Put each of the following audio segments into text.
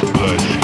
Stop.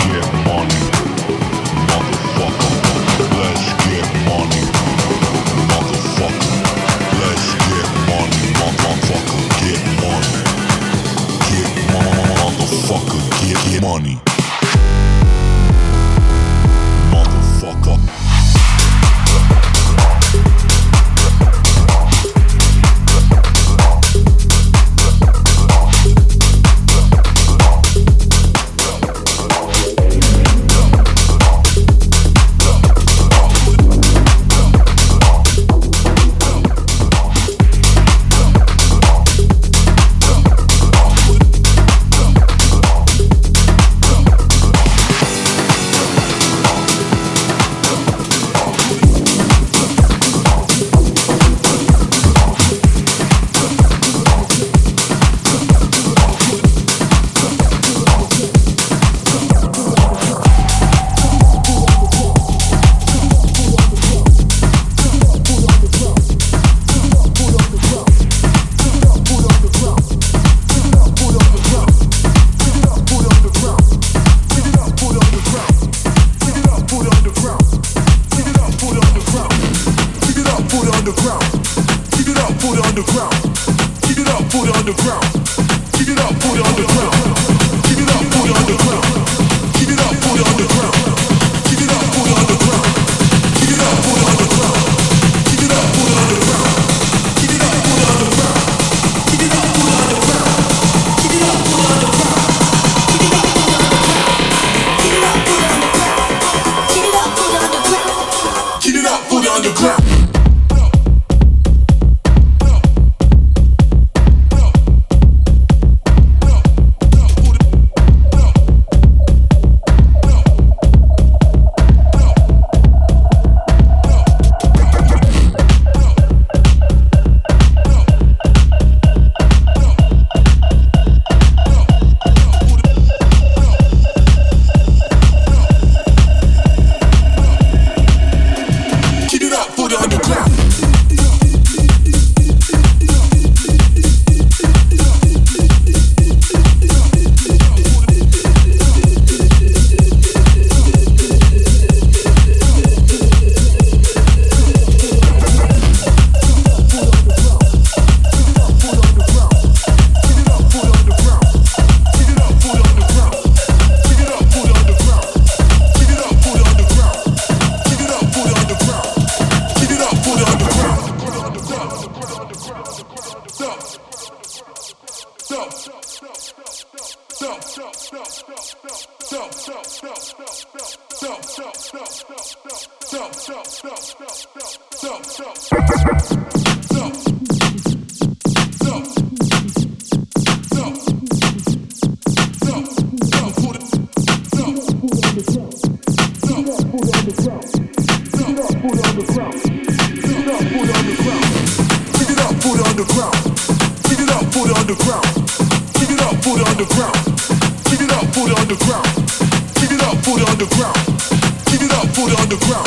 the crowd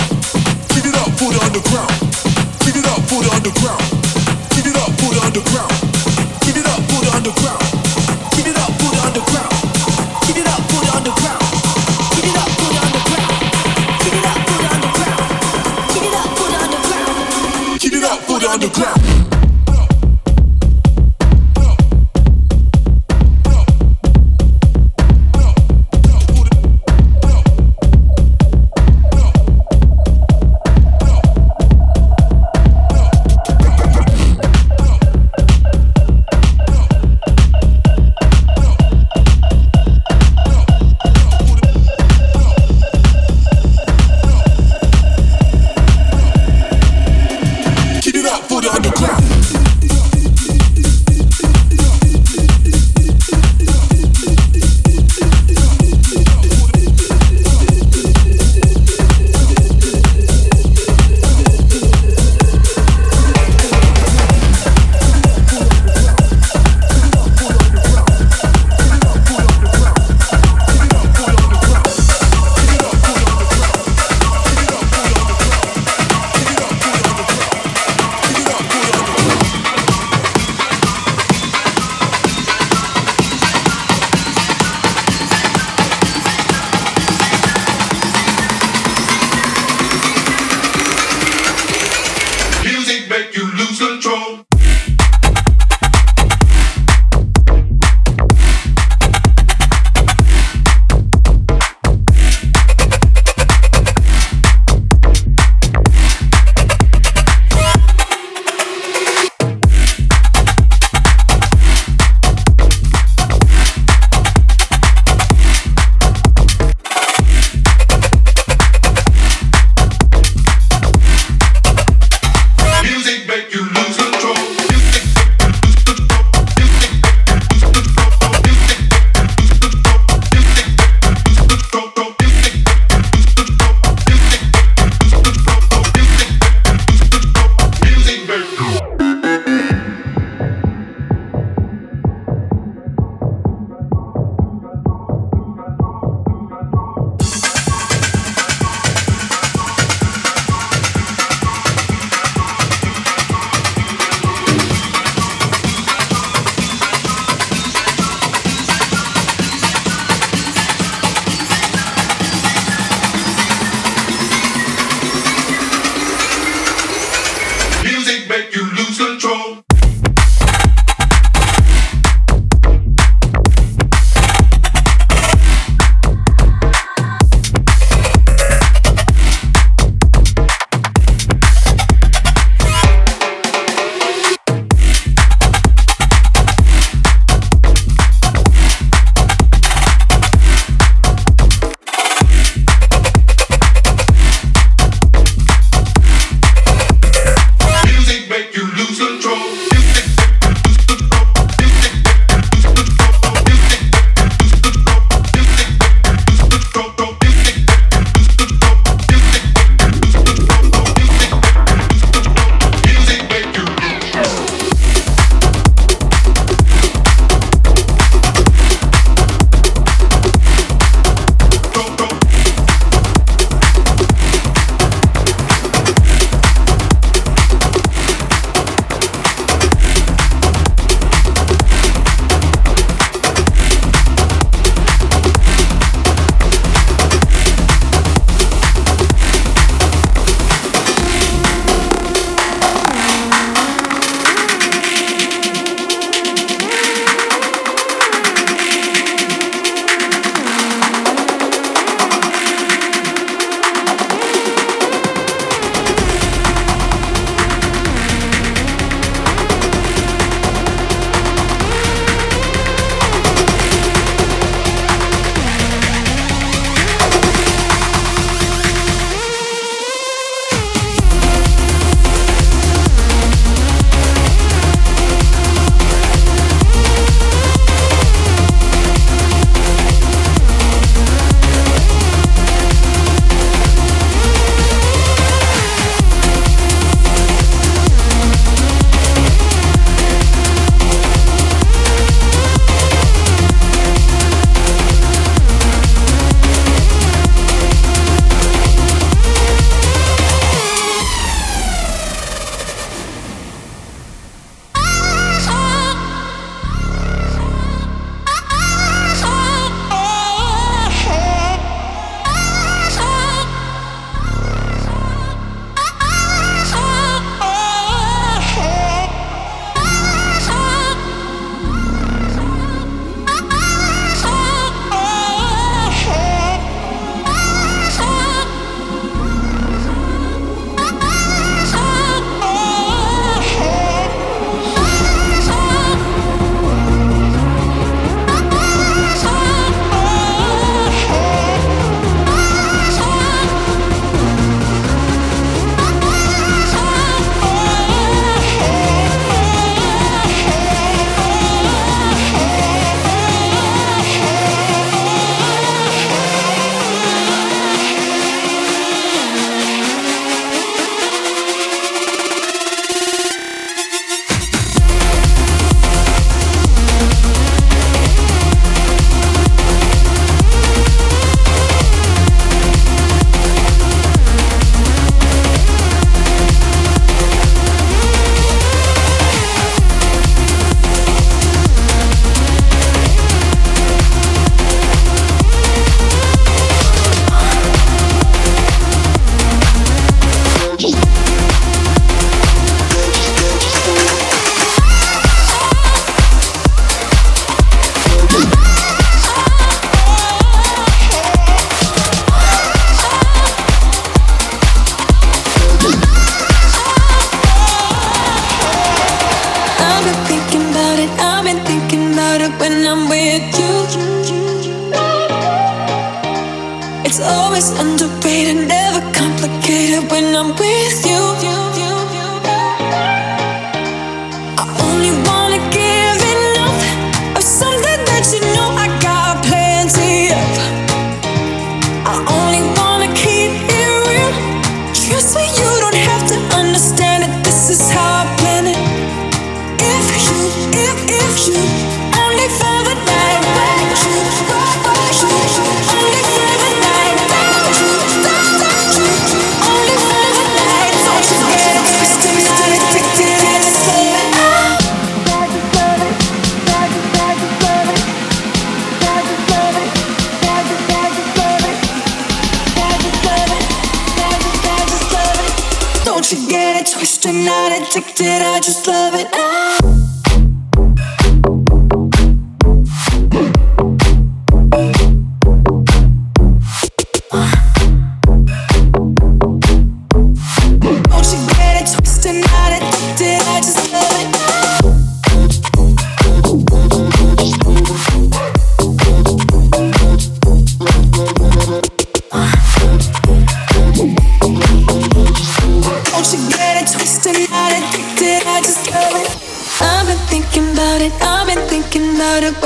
just like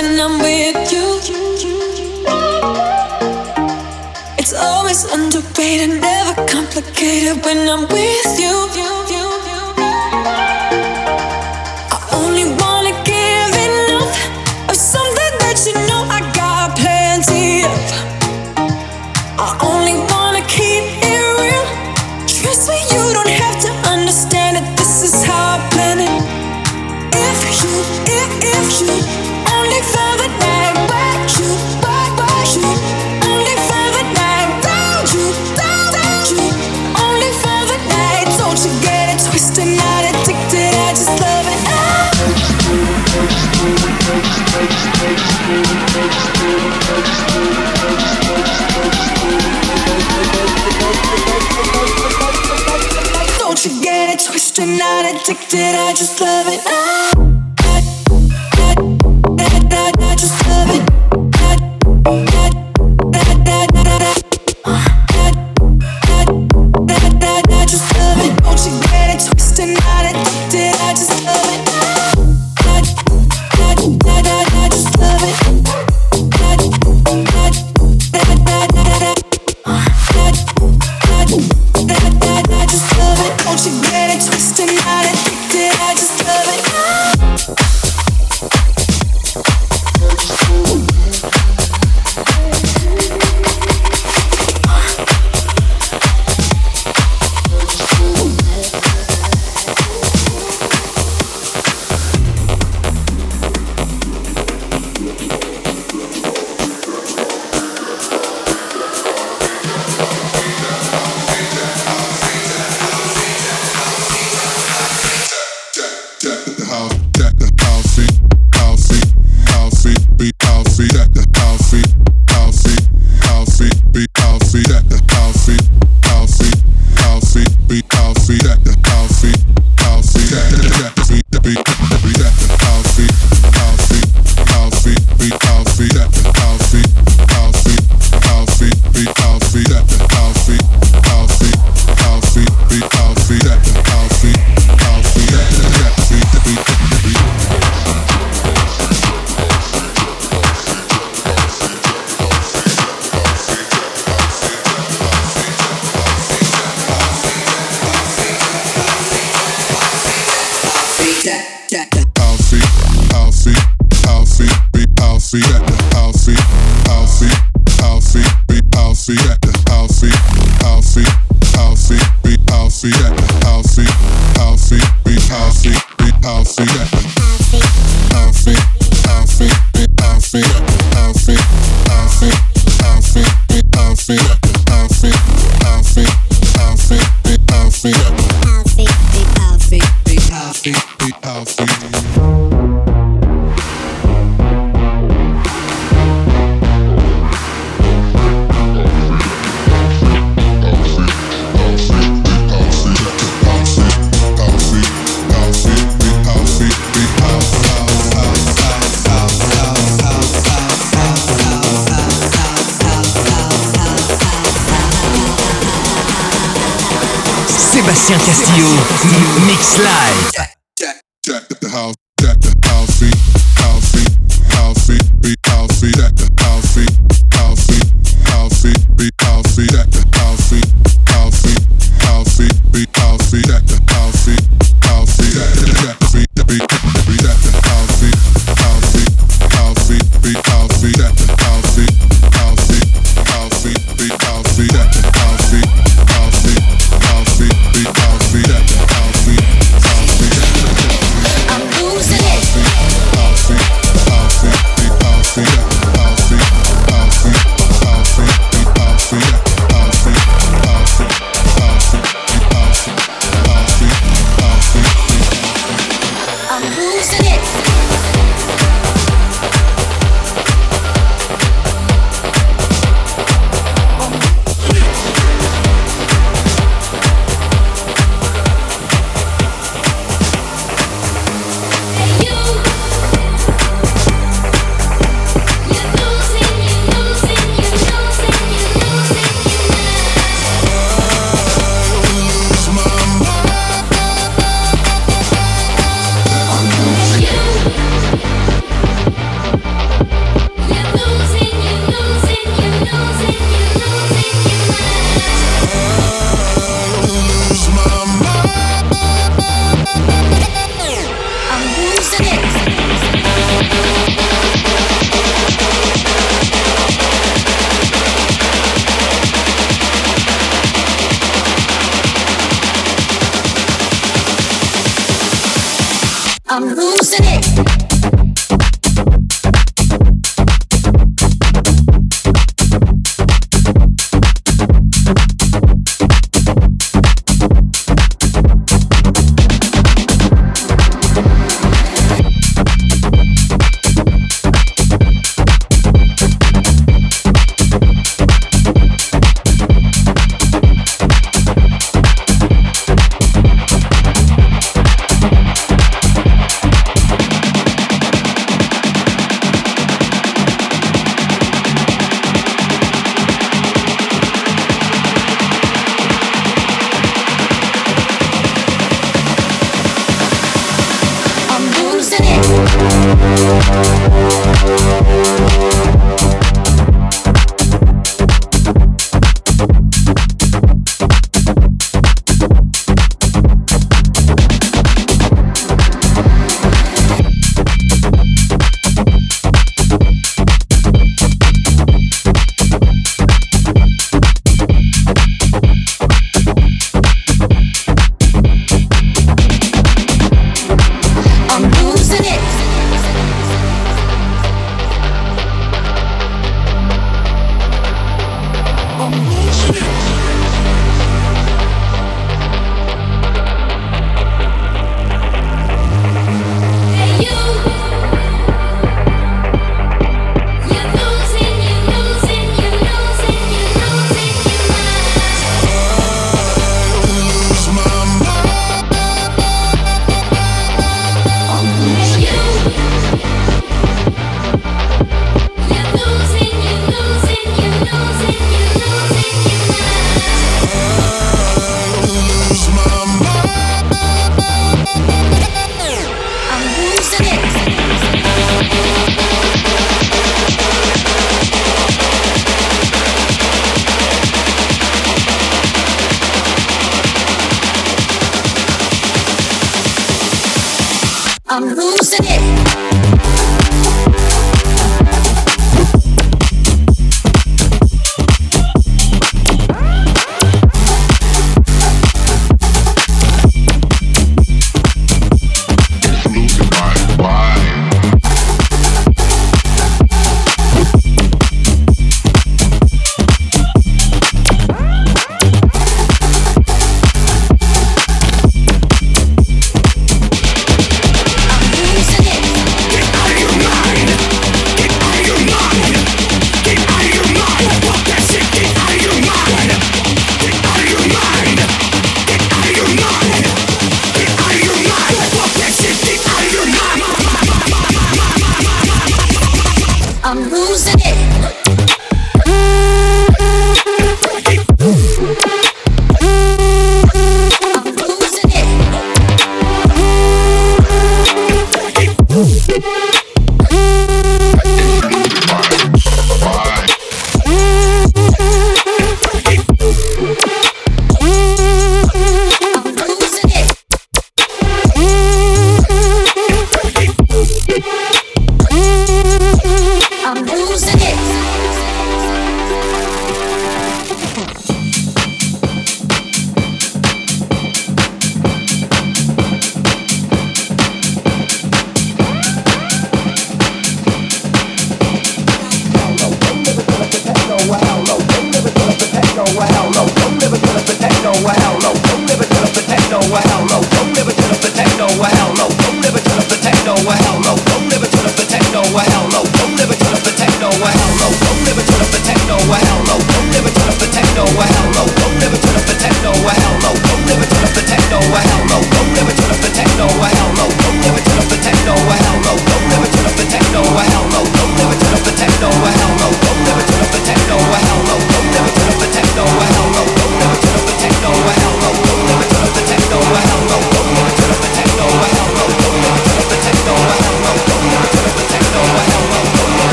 when I'm with you. It's always underrated, never complicated when I'm with you. I only want. did I just love it? I Sébastien Castillo, Mix Live. I'm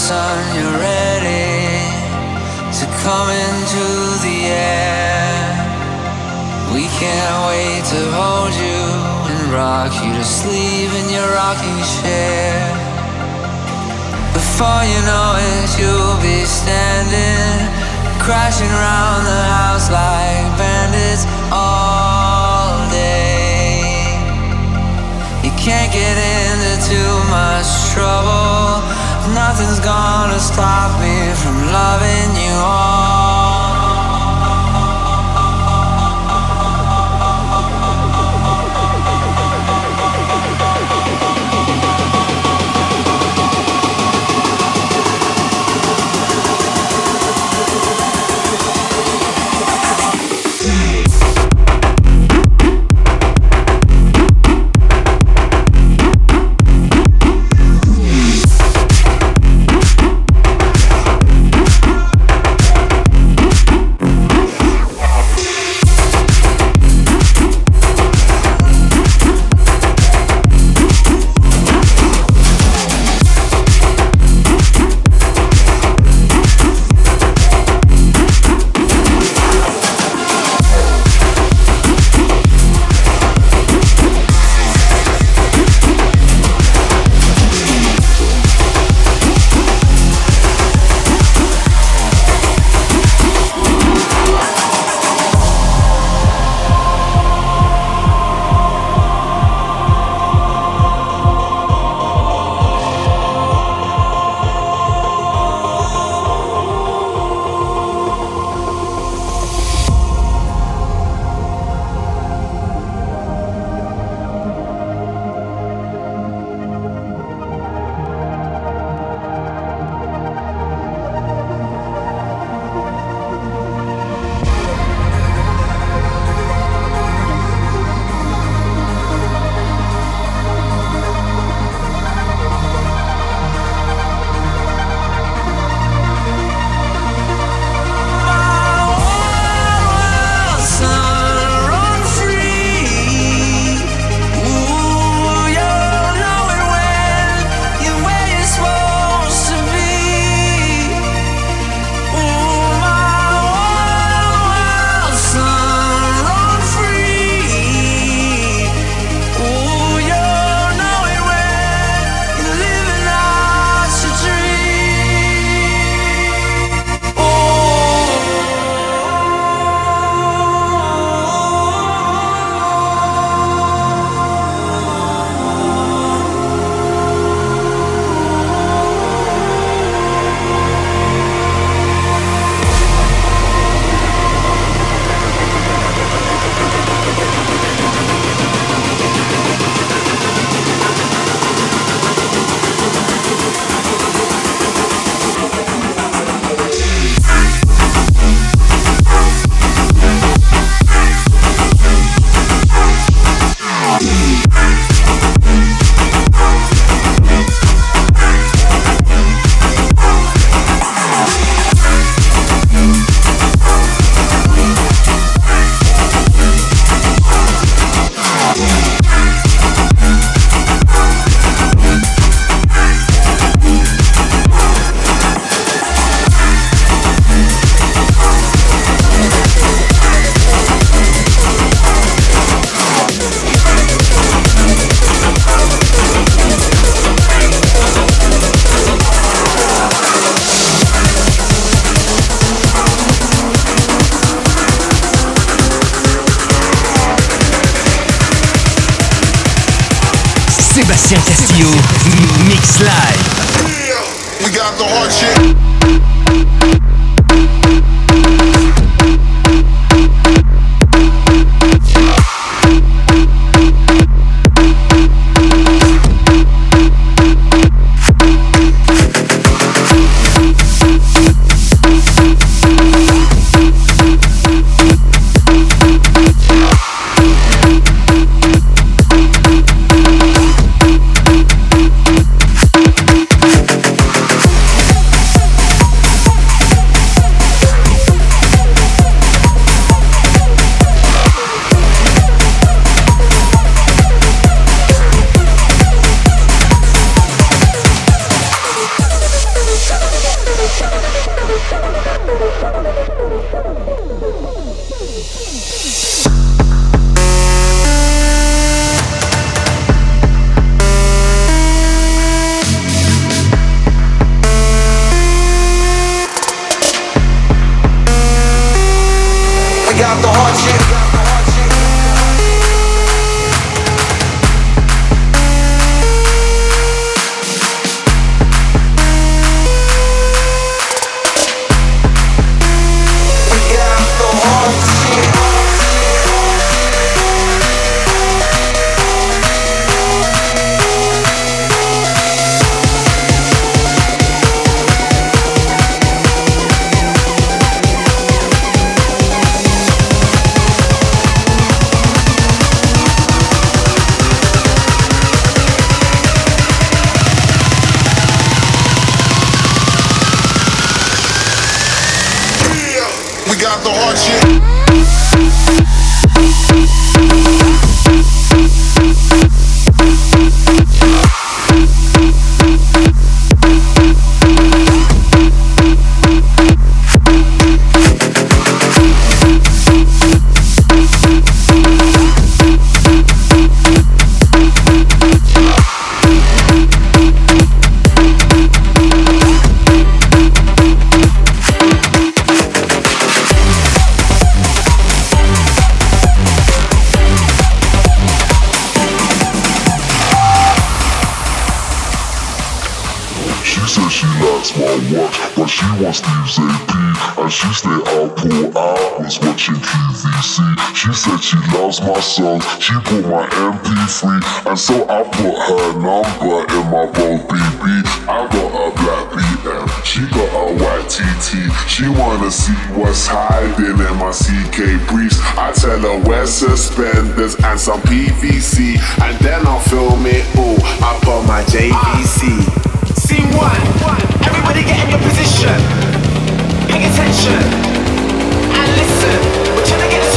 sun, you're ready to come into the air. We can't wait to hold you and rock you to sleep in your rocking chair. Before you know it, you'll be standing, crashing around the house like bandits all day. You can't get into too much trouble nothing's gonna stop me from loving you all. Hours watching QVC. She said she loves my songs, she put my MP3. And so I put her number in my bold BB. I got a black BM, she got a white TT. She wanna see what's hiding in my CK briefs. I tell her wear suspenders and some PVC. And then I'll film it all up on my JVC. Scene one. Everybody get in your position. Pay attention. And listen. We're trying to get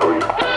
free.